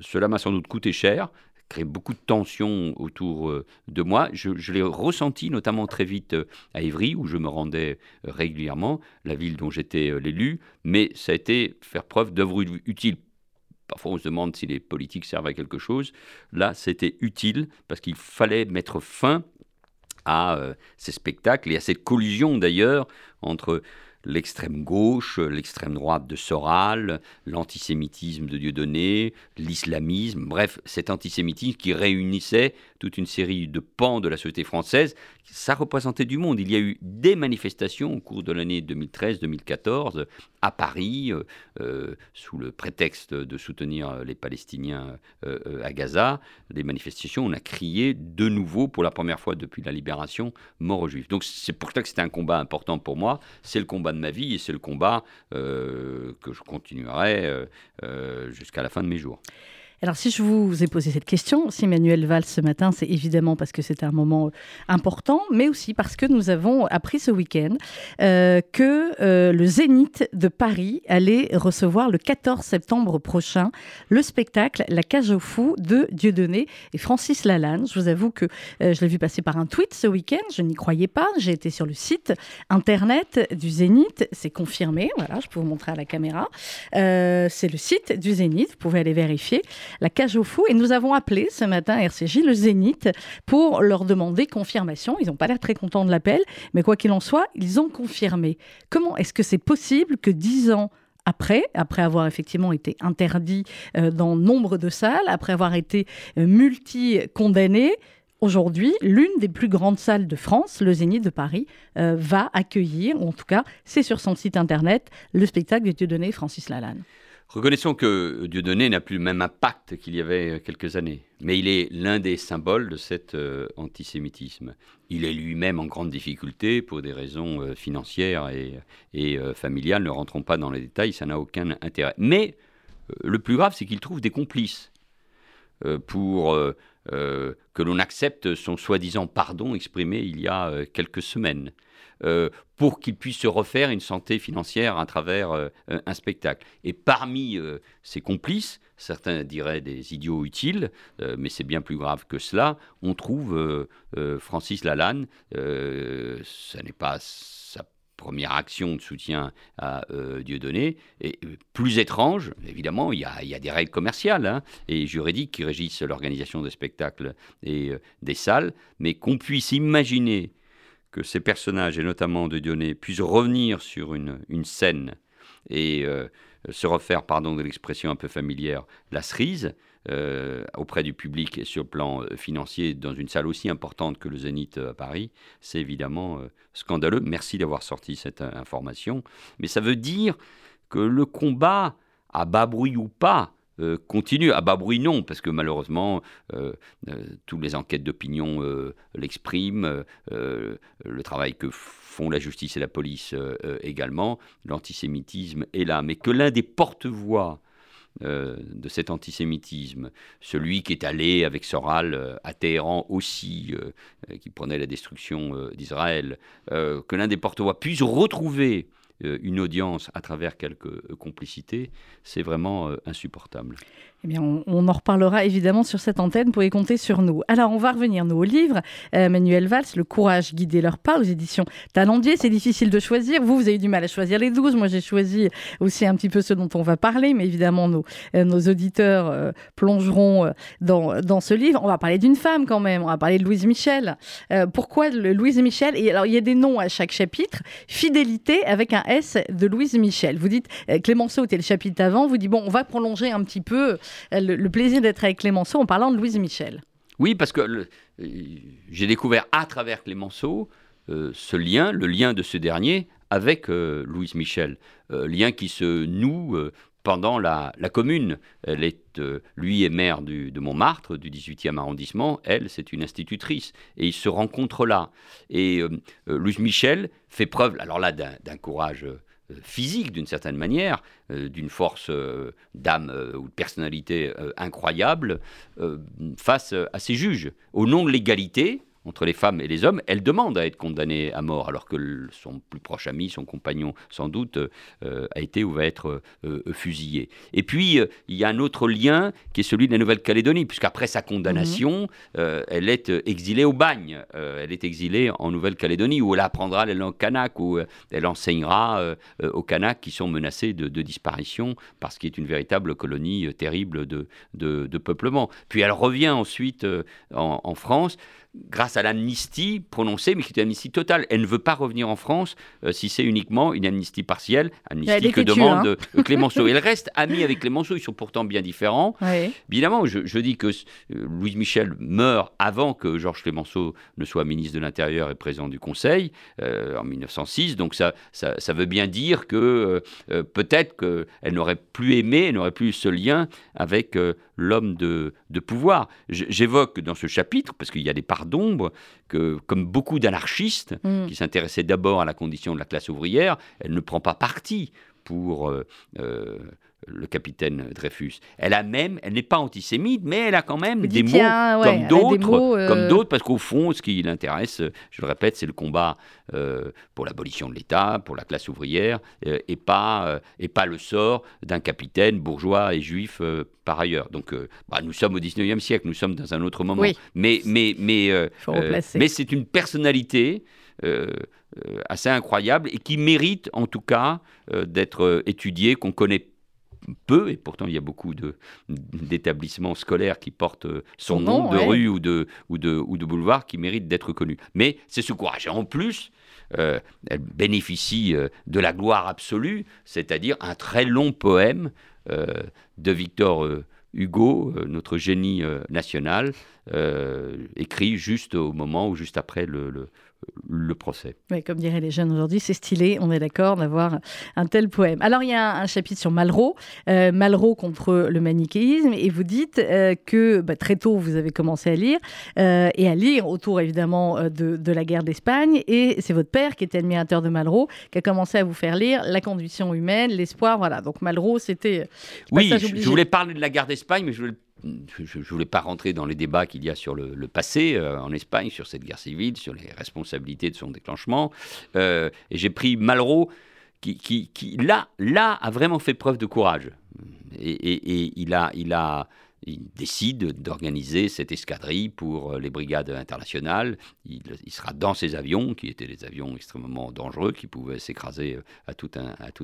cela m'a sans doute coûté cher créé beaucoup de tensions autour euh, de moi. Je, l'ai ressenti notamment très vite euh, à Évry, où je me rendais euh, régulièrement, la ville dont j'étais l'élu, mais ça a été faire preuve d'œuvre utile. Parfois, on se demande si les politiques servent à quelque chose. Là, c'était utile parce qu'il fallait mettre fin à ces spectacles et à cette collision d'ailleurs entre l'extrême gauche, l'extrême droite de Soral, l'antisémitisme de Dieudonné, l'islamisme, bref, cet antisémitisme qui réunissait toute une série de pans de la société française. Ça représentait du monde. Il y a eu des manifestations au cours de l'année 2013-2014 à Paris, euh, euh, sous le prétexte de soutenir les Palestiniens euh, à Gaza. Des manifestations, on a crié de nouveau, pour la première fois depuis la libération, mort aux Juifs. Donc c'est pour ça que c'était un combat important pour moi. C'est le combat de ma vie et c'est le combat que je continuerai jusqu'à la fin de mes jours. Alors, si je vous ai posé cette question, si Manuel Valls ce matin, c'est évidemment parce que c'était un moment euh, important, mais aussi parce que nous avons appris ce week-end euh, que euh, le Zénith de Paris allait recevoir le 14 septembre prochain le spectacle La cage aux fous de Dieudonné et Francis Lalanne. Je vous avoue que je l'ai vu passer par un tweet ce week-end, je n'y croyais pas. J'ai été sur le site internet du Zénith, c'est confirmé. Voilà, je peux vous montrer à la caméra. c'est le site du Zénith, vous pouvez aller vérifier la cage aux fous. Et nous avons appelé ce matin RCJ le Zénith pour leur demander confirmation. Ils n'ont pas l'air très contents de l'appel, mais quoi qu'il en soit, ils ont confirmé. Comment est-ce que c'est possible que dix ans après, après avoir effectivement été interdit euh, dans nombre de salles, après avoir été euh, multi-condamné, Aujourd'hui, l'une des plus grandes salles de France, le Zénith de Paris, euh, va accueillir, ou en tout cas, c'est sur son site internet, le spectacle de Dieudonné Francis Lalanne. Reconnaissons que Dieudonné n'a plus le même impact qu'il y avait quelques années, mais il est l'un des symboles de cet euh, antisémitisme. Il est lui-même en grande difficulté pour des raisons euh, financières et, euh, familiales. Ne rentrons pas dans les détails, ça n'a aucun intérêt. Mais le plus grave, c'est qu'il trouve des complices pour que l'on accepte son soi-disant pardon exprimé il y a quelques semaines. Euh, pour qu'il puisse se refaire une santé financière à travers euh, un spectacle. Et parmi euh, ses complices, certains diraient des idiots utiles, mais c'est bien plus grave que cela, on trouve Francis Lalanne, ce n'est pas sa première action de soutien à Dieudonné. Et plus étrange, évidemment, il y a, des règles commerciales hein, et juridiques qui régissent l'organisation des spectacles et des salles, mais qu'on puisse imaginer que ces personnages, et notamment de Dionée, puissent revenir sur une, scène et euh, se refaire, pardon de l'expression un peu familière, la cerise euh, auprès du public et sur le plan euh, financier dans une salle aussi importante que le Zénith à Paris, c'est évidemment scandaleux. Merci d'avoir sorti cette information. Mais ça veut dire que le combat, à bas bruit ou pas, euh, continue. À bas bruit, non, parce que malheureusement, euh, euh, toutes les enquêtes d'opinion l'expriment, le travail que font la justice et la police également, l'antisémitisme est là. Mais que l'un des porte-voix de cet antisémitisme, celui qui est allé avec Soral à Téhéran aussi, qui prenait la destruction d'Israël, que l'un des porte-voix puisse retrouver une audience à travers quelques complicités, c'est vraiment insupportable. Eh bien, on, en reparlera évidemment sur cette antenne. Vous pouvez compter sur nous. Alors, on va revenir nous au livre. Euh, Manuel Valls, Le courage guider leur pas aux éditions Talendier. C'est difficile de choisir. Vous, vous avez du mal à choisir les 12. Moi, j'ai choisi aussi un petit peu ce dont on va parler. Mais évidemment, nos, euh, nos auditeurs euh, plongeront dans, dans ce livre. On va parler d'une femme quand même. On va parler de Louise Michel. pourquoi Louise Michel? Et alors, il y a des noms à chaque chapitre. Fidélité avec un De Louise Michel. Vous dites, Clémenceau était le chapitre avant. Vous dites, bon, on va prolonger un petit peu le, plaisir d'être avec Clémenceau en parlant de Louise Michel. Oui, parce que euh, j'ai découvert à travers Clémenceau euh, ce lien, le lien de ce dernier avec euh, Louise Michel, Euh, lien qui se noue euh, pendant la, commune. Euh, lui est maire du- de Montmartre, du 18e arrondissement, elle, c'est une institutrice, et ils se rencontrent là. Et euh, euh, Michel fait preuve, alors là, d'un courage euh, physique d'une certaine manière, d'une force d'âme ou de personnalité incroyable face à ses juges. Au nom de l'égalité entre les femmes et les hommes, elle demande à être condamnée à mort, alors que son plus proche ami, son compagnon sans doute, euh, a été ou va être euh, euh, fusillé. Et puis, euh, il y a un autre lien qui est celui de la Nouvelle-Calédonie, puisqu'après sa condamnation, euh, elle est exilée au bagne. Elle est exilée en Nouvelle-Calédonie, où elle apprendra la langue kanak, où elle enseignera aux Kanaks qui sont menacés de, de disparition, parce qu'il est une véritable colonie terrible de, de- de peuplement. Puis elle revient ensuite en, en France grâce à l'amnistie prononcée, mais qui est une amnistie totale. Elle ne veut pas revenir en France euh, si c'est uniquement une amnistie partielle, Elle amnistie que demande hein. euh, Clémenceau. Elle reste amie avec Clémenceau, ils sont pourtant bien différents. Oui. Évidemment, je, je dis que euh, Louise Michel meurt avant que Georges Clémenceau ne soit ministre de l'Intérieur et président du Conseil, euh, en 1906. Donc ça, ça, ça veut bien dire que peut-être qu'elle n'aurait plus aimé, elle n'aurait plus ce lien avec l'homme de, de pouvoir. J'évoque dans ce chapitre, parce qu'il y a des parts d'ombre, que comme beaucoup d'anarchistes Mm. qui s'intéressaient d'abord à la condition de la classe ouvrière, elle ne prend pas parti pour euh, euh, le capitaine Dreyfus. Elle a même, elle n'est pas antisémite, mais elle a quand même des mots a, ouais, comme d'autres, euh, comme d'autres, parce qu'au fond, ce qui l'intéresse, je le répète, c'est le combat euh, pour l'abolition de l'État, pour la classe ouvrière, euh, et pas et pas le sort d'un capitaine bourgeois et juif par ailleurs. Donc, bah, nous sommes au 19e siècle, nous sommes dans un autre moment. Oui. Mais mais mais mais c'est une personnalité. assez incroyable et qui mérite en tout cas d'être étudiée, qu'on connaît peu, et pourtant il y a beaucoup d'établissements scolaires qui portent euh, son, nom, nom, de ouais. rue ou de, ou, de, ou de boulevard, qui méritent d'être connus. Mais c'est ce courage. Et en plus, euh, elle bénéficie euh, de la gloire absolue, c'est-à-dire un très long poème euh, de Victor Hugo, notre génie national, écrit juste au moment ou juste après le, le- le procès. Comme diraient les jeunes aujourd'hui, c'est stylé, on est d'accord d'avoir un tel poème. Alors il y a un, un chapitre sur Malraux, euh, Malraux contre le manichéisme, et vous dites euh, que bah, très tôt vous avez commencé à lire, euh, et à lire autour évidemment de, de la guerre d'Espagne, et c'est votre père qui était admirateur de Malraux, qui a commencé à vous faire lire La condition humaine, l'espoir, voilà. Donc Malraux, c'était... Oui, je, je voulais parler de la guerre d'Espagne, mais je voulais, je, je voulais pas rentrer dans les débats qu'il y a sur le, passé euh, en Espagne, sur cette guerre civile, sur les responsabilités de son déclenchement. Euh, et j'ai pris Malraux, qui, là, là, a vraiment fait preuve de courage. Et, il a, il a, il décide d'organiser cette escadrille pour euh, les brigades internationales. Il, sera dans ces avions, qui étaient des avions extrêmement dangereux, qui pouvaient s'écraser à tout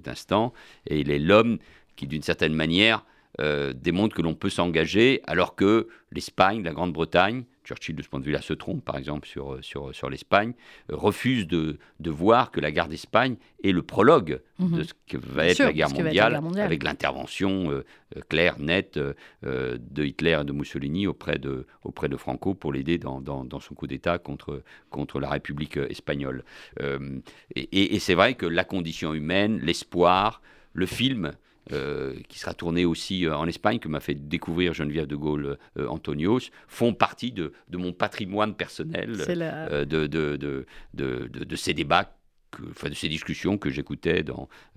instant. Et il est l'homme qui, d'une certaine manière, euh, démontre que l'on peut s'engager, alors que l'Espagne, la Grande-Bretagne, Churchill de ce point de vue-là se trompe par exemple sur, sur, sur l'Espagne, euh, refuse de, de voir que la guerre d'Espagne est le prologue Mhm. de ce que va Bien être sûr, la guerre ce que va être la mondiale, guerre mondiale. avec l'intervention euh, euh, claire, nette euh, euh, de Hitler et de Mussolini auprès de, auprès de Franco pour l'aider dans, dans, dans son coup d'État contre, contre la République euh, espagnole. Euh, et c'est vrai que la condition humaine, l'espoir, le film euh, qui sera tourné aussi euh, en Espagne, que m'a fait découvrir Geneviève de Gaulle euh, Antonios, font partie de, de mon patrimoine personnel, la... euh, de, ces débats. que- Enfin, de ces discussions que j'écoutais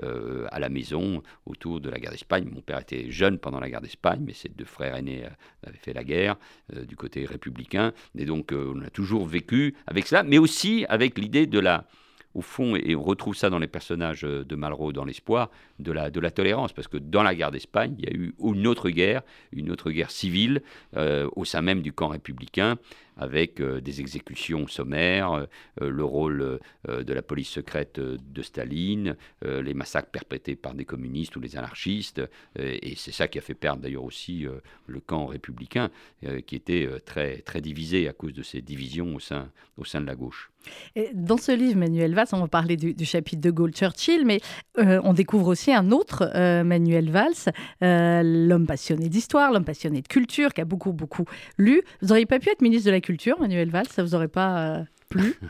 euh, à la maison autour de la guerre d'Espagne. Mon père était jeune pendant la guerre d'Espagne, mais ses deux frères aînés euh, avaient fait la guerre euh, du côté républicain. Et donc, euh, on a toujours vécu avec cela, mais aussi avec l'idée de la, au fond, et on retrouve ça dans les personnages euh, de Malraux dans l'espoir, de la, de la tolérance. Parce que dans la guerre d'Espagne, il y a eu une autre guerre, une autre guerre civile euh, au sein même du camp républicain, avec des exécutions sommaires, le rôle de la police secrète de Staline, les massacres perpétrés par des communistes ou des anarchistes. et c'est ça qui a fait perdre d'ailleurs aussi le camp républicain, qui était très, très divisé à cause de ces divisions au sein, au sein de la gauche. dans ce livre, Manuel Valls, on va parler du, chapitre de Gaulle-Churchill, mais on découvre aussi un autre Manuel Valls, l'homme passionné d'histoire, l'homme passionné de culture, qui a beaucoup, beaucoup lu. Vous n'auriez pas pu être ministre de la Culture, Manuel Valls Ça vous aurait pas plu?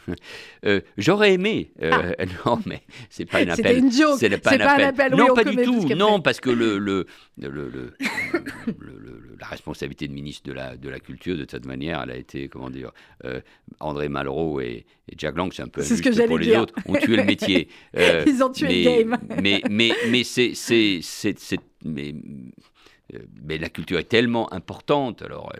Euh, J'aurais aimé. Euh, ah. Non, mais c'est pas un appel. C'était une joke. C'est pas, un appel. non, pas du tout. Non, parce que le, le, le, la responsabilité de ministre de la, de la Culture, de cette manière, elle a été, comment dire, euh, André Malraux et, Jack Lang, c'est un peu injuste ce que pour les dire. autres, ont tué le métier. Ils ont tué mais, le game. mais, mais, mais c'est, mais euh, mais la culture est tellement importante, alors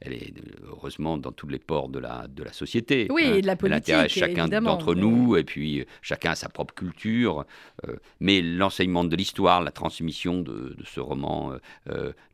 elle, est, heureusement dans tous les ports de la, de la société. Oui, hein. de la politique. Elle intéresse chacun d'entre nous, et puis euh, chacun a sa propre culture. Euh, mais l'enseignement de l'histoire, la transmission de, ce roman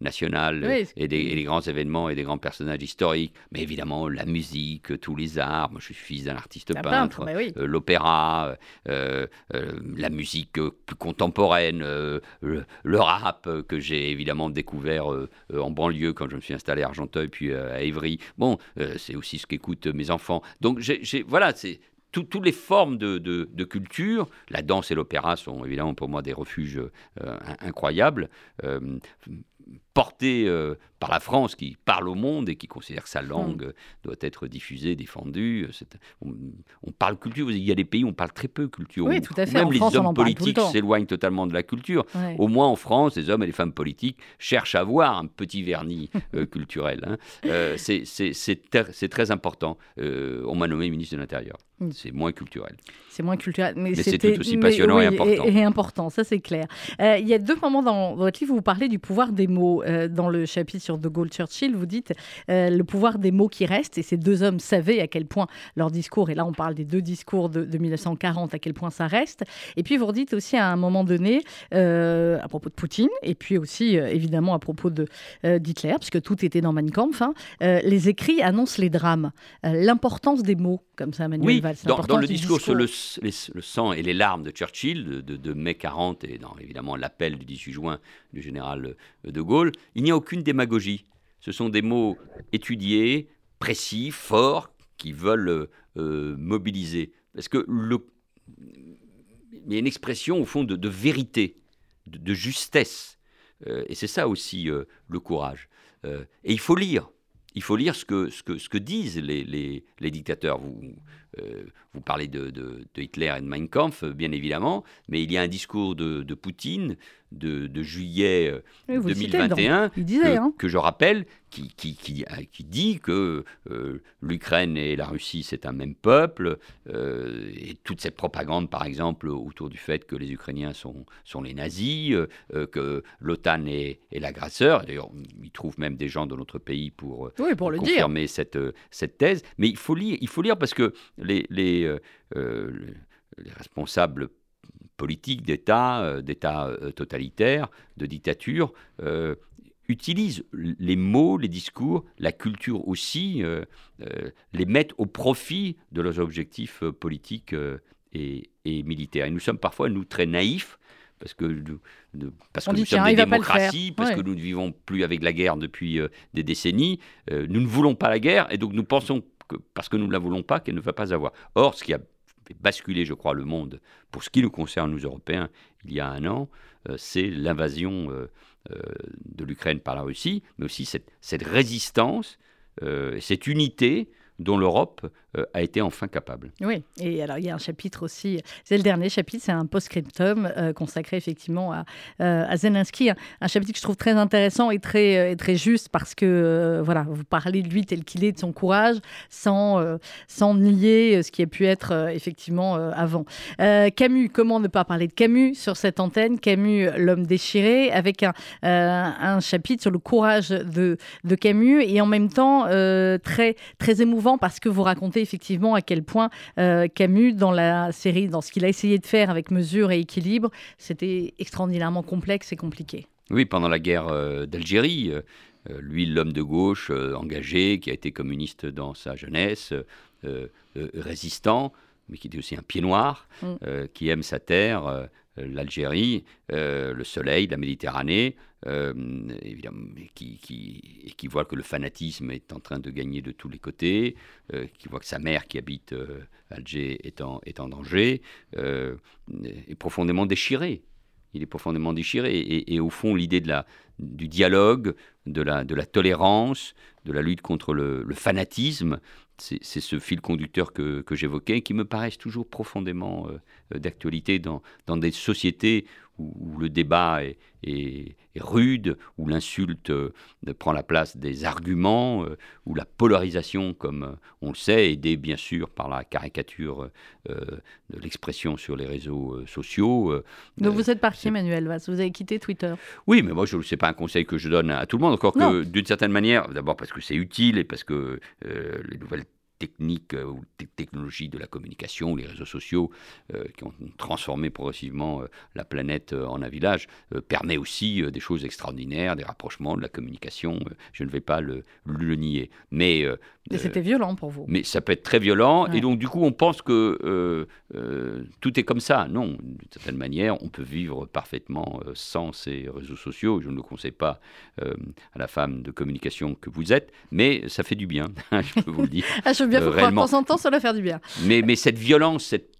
national et, des, grands événements et des grands personnages historiques, mais évidemment la musique, tous les arts. Moi, je suis fils d'un artiste peintre, l'opéra, la musique plus contemporaine, le, le, rap que j'ai évidemment découvert euh, euh, en banlieue quand je me suis installé à Argenteuil puis euh, à Évry. Bon, c'est aussi ce qu'écoutent mes enfants. Donc voilà, c'est toutes les formes de, culture, la danse et l'opéra sont évidemment pour moi des refuges incroyables porté euh, par la France qui parle au monde et qui considère que sa langue mm. doit être diffusée, défendue. On, parle culture. Il y a des pays où on parle très peu culture. Oui, tout à fait. Même les hommes politiques s'éloignent totalement de la culture. Au moins en France, les hommes et les femmes politiques cherchent à avoir un petit vernis euh, culturel. Hein. Euh, c'est très important. on m'a nommé ministre de l'Intérieur. Mm. C'est moins culturel. C'est moins culturel. Mais, c'est tout aussi passionnant et important. Et, important, ça c'est clair. il y a deux moments dans votre livre où vous parlez du pouvoir des mots. Euh, dans le chapitre sur De Gaulle-Churchill, vous dites euh, le pouvoir des mots qui restent. Et ces deux hommes savaient à quel point leur discours, et là on parle des deux discours de, 1940, à quel point ça reste. Et puis vous redites aussi à un moment donné, euh, à propos de Poutine, et puis aussi évidemment à propos d'Hitler, puisque tout était dans Mein Kampf, les écrits annoncent les drames. L'importance des mots, comme ça, Manuel oui, Valls. Dans, le discours, sur le, sang et les larmes de Churchill, de, de mai 40, et dans évidemment l'appel du 18 juin du général de Gaulle, il n'y a aucune démagogie. Ce sont des mots étudiés, précis, forts, qui veulent euh, mobiliser. Parce que le... il y a une expression, au fond, de, vérité, de, justesse. Euh, et c'est ça aussi euh, le courage. et il faut lire. Il faut lire ce que, ce que, ce que disent les, les, les dictateurs. Vous, vous parlez de, de, Hitler et de Mein Kampf, bien évidemment, mais il y a un discours de, de Poutine de, juillet 2021 euh, hein. que, je rappelle, qui, qui, qui, euh, dit que euh, l'Ukraine et la Russie, c'est un même peuple, et toute cette propagande, par exemple, autour du fait que les Ukrainiens sont, sont les nazis, que l'OTAN est, l'agresseur. D'ailleurs, il trouve même des gens dans notre pays pour, pour confirmer Cette, cette thèse. Mais il faut lire, il faut lire parce que les, les, les responsables politiques d'État, euh, d'État euh, totalitaire, de dictature, euh, utilisent les mots, les discours, la culture aussi, les mettent au profit de leurs objectifs politiques et, militaires. Et nous sommes parfois, nous, très naïfs, parce que, parce que nous sommes des démocraties, parce que nous ne vivons plus avec la guerre depuis des décennies. nous ne voulons pas la guerre, et donc nous pensons que parce que nous ne la voulons pas, qu'elle ne va pas avoir. Or, ce qui a basculer, je crois, le monde, pour ce qui nous concerne, nous Européens, il y a un an, euh, c'est l'invasion euh, euh, de l'Ukraine par la Russie, mais aussi cette, résistance, cette unité dont l'Europe euh, a été enfin capable. Oui, et alors il y a un chapitre aussi, c'est le dernier chapitre, c'est un post-scriptum euh, consacré effectivement à, euh, Zelensky, un, chapitre que je trouve très intéressant et très, très juste parce que voilà, vous parlez de lui tel qu'il est, de son courage, sans, sans nier ce qui a pu être effectivement avant. Camus, comment ne pas parler de Camus sur cette antenne? Camus, l'homme déchiré, avec un, un chapitre sur le courage de, de Camus et en même temps très, très émouvant parce que vous racontez effectivement à quel point euh, Camus, dans la série, dans ce qu'il a essayé de faire avec mesure et équilibre, c'était extraordinairement complexe et compliqué. Oui, pendant la guerre euh, d'Algérie, Euh, lui, l'homme de gauche engagé, qui a été communiste dans sa jeunesse, résistant, mais qui était aussi un pied noir, mm. qui aime sa terre, l'Algérie, le soleil, la Méditerranée, évidemment, qui, et qui voit que le fanatisme est en train de gagner de tous les côtés, qui voit que sa mère qui habite Alger est en, danger, est profondément déchiré il est profondément déchiré. Et, au fond, l'idée de la, du dialogue, de la tolérance, de la lutte contre le, fanatisme, c'est ce fil conducteur que, j'évoquais, qui me paraissent toujours profondément euh, d'actualité dans des sociétés où, le débat est, rude, où l'insulte euh, prend la place des arguments, euh, où la polarisation, comme euh, on le sait, aidée bien sûr par la caricature de l'expression sur les réseaux sociaux. Donc vous êtes parti, Emmanuel Valls, vous avez quitté Twitter. Oui, mais moi, ce n'est pas un conseil que je donne à tout le monde, encore que d'une certaine manière, d'abord parce que c'est utile et parce que les nouvelles techniques euh, ou technologies de la communication, les réseaux sociaux euh, qui ont transformé progressivement euh, la planète en un village, permet aussi des choses extraordinaires, des rapprochements, de la communication. je ne vais pas le, le nier. Mais, c'était violent pour vous. Mais ça peut être très violent. Et donc, du coup, on pense que tout est comme ça. Non, d'une certaine manière, on peut vivre parfaitement sans ces réseaux sociaux. Je ne le conseille pas à la femme de communication que vous êtes, mais ça fait du bien, je peux vous le dire. Ah, bien faut croire, temps en temps, ça va faire du bien. Mais, mais cette violence, cette,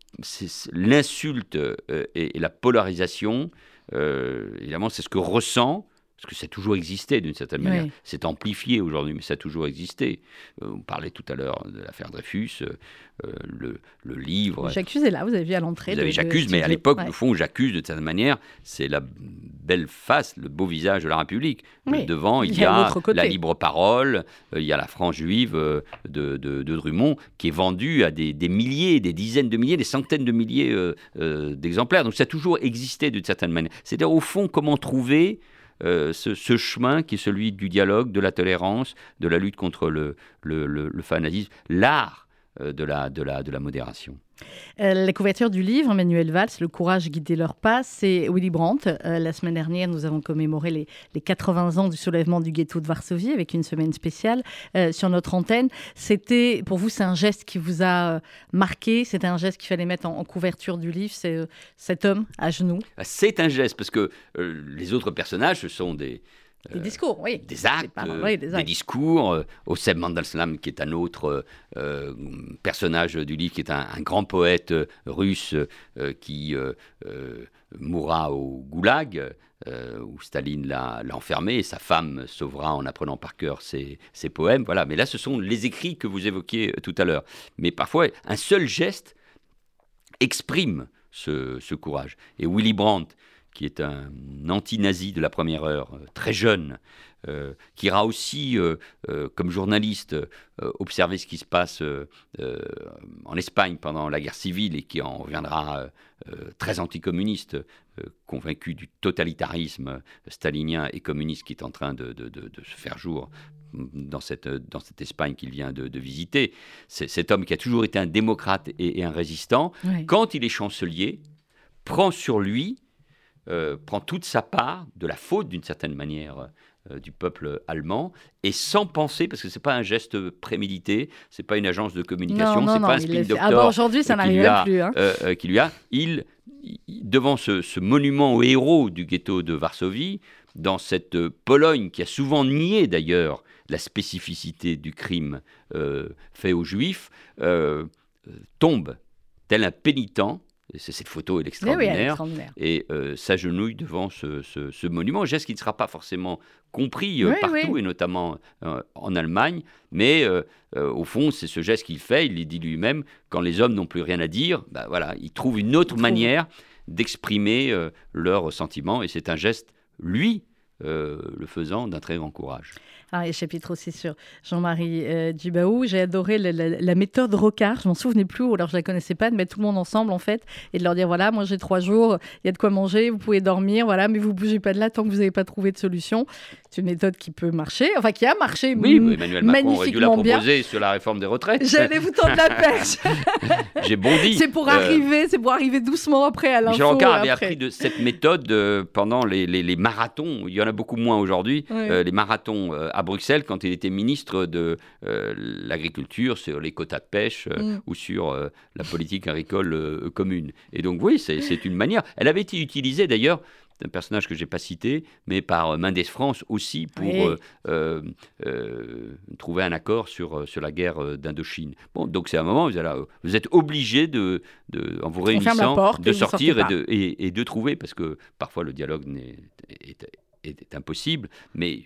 l'insulte euh, et, la polarisation, euh, évidemment, c'est ce que ressent parce que ça a toujours existé d'une certaine manière. C'est amplifié aujourd'hui, mais ça a toujours existé. Euh, on parlait tout à l'heure de l'affaire Dreyfus, euh, le, le, livre. J'accuse est là, vous avez vu à l'entrée. Vous avez J'accuse, mais à l'époque, au fond, j'accuse de certaine manière, c'est la belle face, le beau visage de la République. Devant, il y a, la libre parole, euh, il y a la France juive de, de, de, Drummond, qui est vendue à des, des, milliers, des dizaines de milliers, des centaines de milliers d'exemplaires. Donc ça a toujours existé d'une certaine manière. C'est-à-dire, au fond, comment trouver euh, ce, chemin qui est celui du dialogue, de la tolérance, de la lutte contre le, le fanatisme, l'art euh, de la, de, la, de la modération. Euh, la couverture du livre, Manuel Valls, Le courage guider leur pas, c'est Willy Brandt. Euh, la semaine dernière, nous avons commémoré les, les, 80 ans du soulèvement du ghetto de Varsovie avec une semaine spéciale sur notre antenne. C'était, pour vous, c'est un geste qui vous a marqué, c'était un geste qu'il fallait mettre en, couverture du livre, c'est cet homme à genoux? Ah, c'est un geste, parce que les autres personnages, ce sont des, des euh, discours, oui. Des actes, des, discours. Euh, Oseb Mandelslam, qui est un autre euh, personnage du livre, qui est un, grand poète russe qui mourra au goulag, où Staline l'a enfermé, et sa femme sauvera en apprenant par cœur ses, poèmes. Voilà. Mais là, ce sont les écrits que vous évoquiez tout à l'heure. Mais parfois, un seul geste exprime ce, ce courage. Et Willy Brandt, qui est un anti-nazi de la première heure, euh, très jeune, euh, qui ira aussi, euh, comme journaliste, observer ce qui se passe en Espagne pendant la guerre civile et qui en reviendra très anticommuniste, convaincu du totalitarisme stalinien et communiste qui est en train de, se faire jour dans cette, dans cette Espagne qu'il vient de, visiter. Cet homme qui a toujours été un démocrate et, un résistant, quand il est chancelier, prend sur lui euh, prend toute sa part de la faute d'une certaine manière euh, du peuple allemand et sans penser parce que c'est pas un geste prémédité, c'est pas une agence de communication, c'est pas un spin doctor. Ah aujourd'hui, ça n'arrive plus. Hein. Euh, qui lui a, il devant ce, monument aux héros du ghetto de Varsovie, dans cette Pologne qui a souvent nié d'ailleurs la spécificité du crime fait aux Juifs, tombe tel un pénitent cette photo est extraordinaire, et euh, s'agenouille devant ce, monument, geste qui ne sera pas forcément compris euh, partout, et notamment euh, en Allemagne, mais au fond, c'est ce geste qu'il fait, il dit lui-même, quand les hommes n'ont plus rien à dire, bah, voilà, ils trouvent une autre manière d'exprimer leurs sentiments, et c'est un geste, lui, le faisant d'un très grand courage. Ah, il y a chapitre aussi sur Jean-Marie euh, Djibaou. J'ai adoré la, la- la méthode Rocard. Je m'en souvenais plus, ou alors je la connaissais pas, de mettre tout le monde ensemble en fait et de leur dire voilà, moi j'ai trois jours, il y a de quoi manger, vous pouvez dormir, voilà, mais vous bougez pas de là tant que vous n'avez pas trouvé de solution. C'est une méthode qui peut marcher, enfin qui a marché. Oui, Emmanuel Macron aurait dû la magnifiquement bien. proposer sur la réforme des retraites. J'allais vous tendre la perche. J'ai bondi. c'est pour Euh, arriver, c'est pour arriver doucement après à l'info. Michel Rocard avait après. appris de cette méthode euh, pendant les, les- les marathons. Il y en a beaucoup moins aujourd'hui. Oui. euh, les marathons euh, à Bruxelles quand il était ministre de euh, l'agriculture sur les quotas de pêche Mm. ou sur la politique agricole commune. Et donc oui, c'est une manière. Elle avait été utilisée d'ailleurs. Un personnage que je n'ai pas cité, mais par Mendes France aussi pour Oui. euh, euh, euh, trouver un accord sur, sur la guerre d'Indochine. Bon, donc c'est un moment, vous, allez- vous êtes obligé de, de, en vous réunissant, porte de sortir et de, et, et de trouver, parce que parfois le dialogue n'est- est, est- est impossible, mais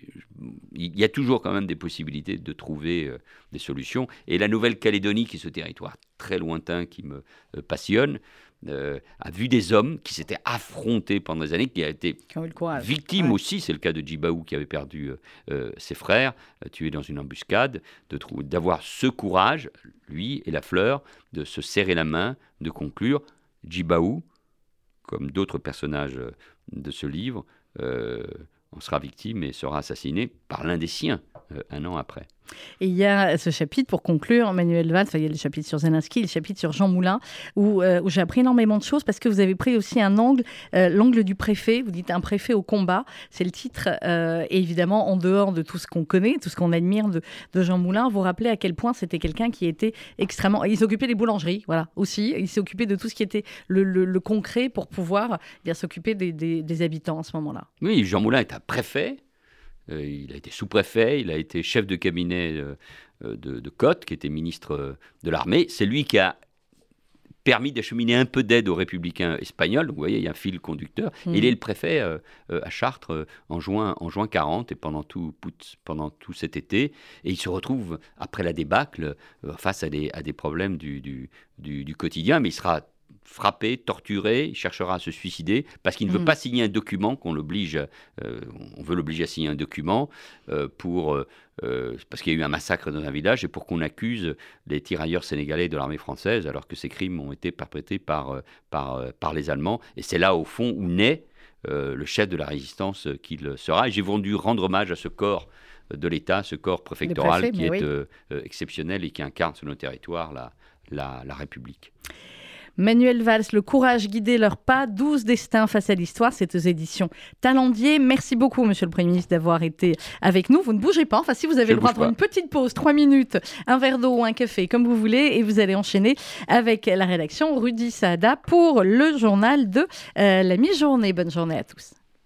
il y a toujours quand même des possibilités de trouver euh, des solutions. Et la Nouvelle-Calédonie, qui est ce territoire très lointain qui me euh, passionne, euh, a vu des hommes qui s'étaient affrontés pendant des années, qui a été Qui ont eu le courage. victime Ouais. aussi, c'est le cas de Djibaou qui avait perdu euh, ses frères, tués dans une embuscade, d'avoir ce courage, lui et la fleur, de se serrer la main, de conclure. Djibaou, comme d'autres personnages de ce livre, en sera victime et sera assassiné par l'un des siens euh, un an après. Et il y a ce chapitre pour conclure, Manuel Valls, il y a le chapitre sur Zelensky, le chapitre sur Jean Moulin, où, euh, où j'ai appris énormément de choses parce que vous avez pris aussi un angle, euh, l'angle du préfet. Vous dites un préfet au combat, c'est le titre. euh, et évidemment, en dehors de tout ce qu'on connaît, tout ce qu'on admire de, Jean Moulin, vous rappelez à quel point c'était quelqu'un qui était extrêmement. Il s'occupait des boulangeries, voilà, aussi. Il occupé de tout ce qui était le, concret pour pouvoir bien s'occuper des, des- des habitants à ce moment-là. Oui, Jean Moulin est un préfet. Euh, il a été sous-préfet, il a été chef de cabinet euh, euh, de, de Cotte, qui était ministre de l'armée. C'est lui qui a permis d'acheminer un peu d'aide aux républicains espagnols. Donc, vous voyez, il y a un fil conducteur. Mhm. Il est le préfet euh, euh, à Chartres euh, en, juin, en juin 40 et pendant tout, pendant tout cet été. Et il se retrouve, après la débâcle, face à des, à des problèmes du, du, du- du quotidien, mais il sera frappé, torturé, il cherchera à se suicider parce qu'il ne veut Mhm. pas signer un document qu'on l'oblige, euh, on veut l'obliger à signer un document euh, pour euh, parce qu'il y a eu un massacre dans un village et pour qu'on accuse les tirailleurs sénégalais de l'armée française alors que ces crimes ont été perpétrés par, par, par les Allemands. Et c'est là, au fond, où naît le chef de la résistance qu'il sera. Et j'ai voulu rendre hommage à ce corps de l'État, ce corps préfectoral préfets, qui est oui. exceptionnel et qui incarne sur nos territoires la, la, la République. Manuel Valls, Le courage guider leurs pas, 12 destins face à l'histoire, c'est aux éditions Talendier. Merci beaucoup, monsieur le Premier ministre, d'avoir été avec nous. Vous ne bougez pas, enfin si vous avez Je le droit de une petite pause, 3 minutes, un verre d'eau ou un café, comme vous voulez, et vous allez enchaîner avec la rédaction Rudy Saada pour le journal de euh, la mi-journée. Bonne journée à tous.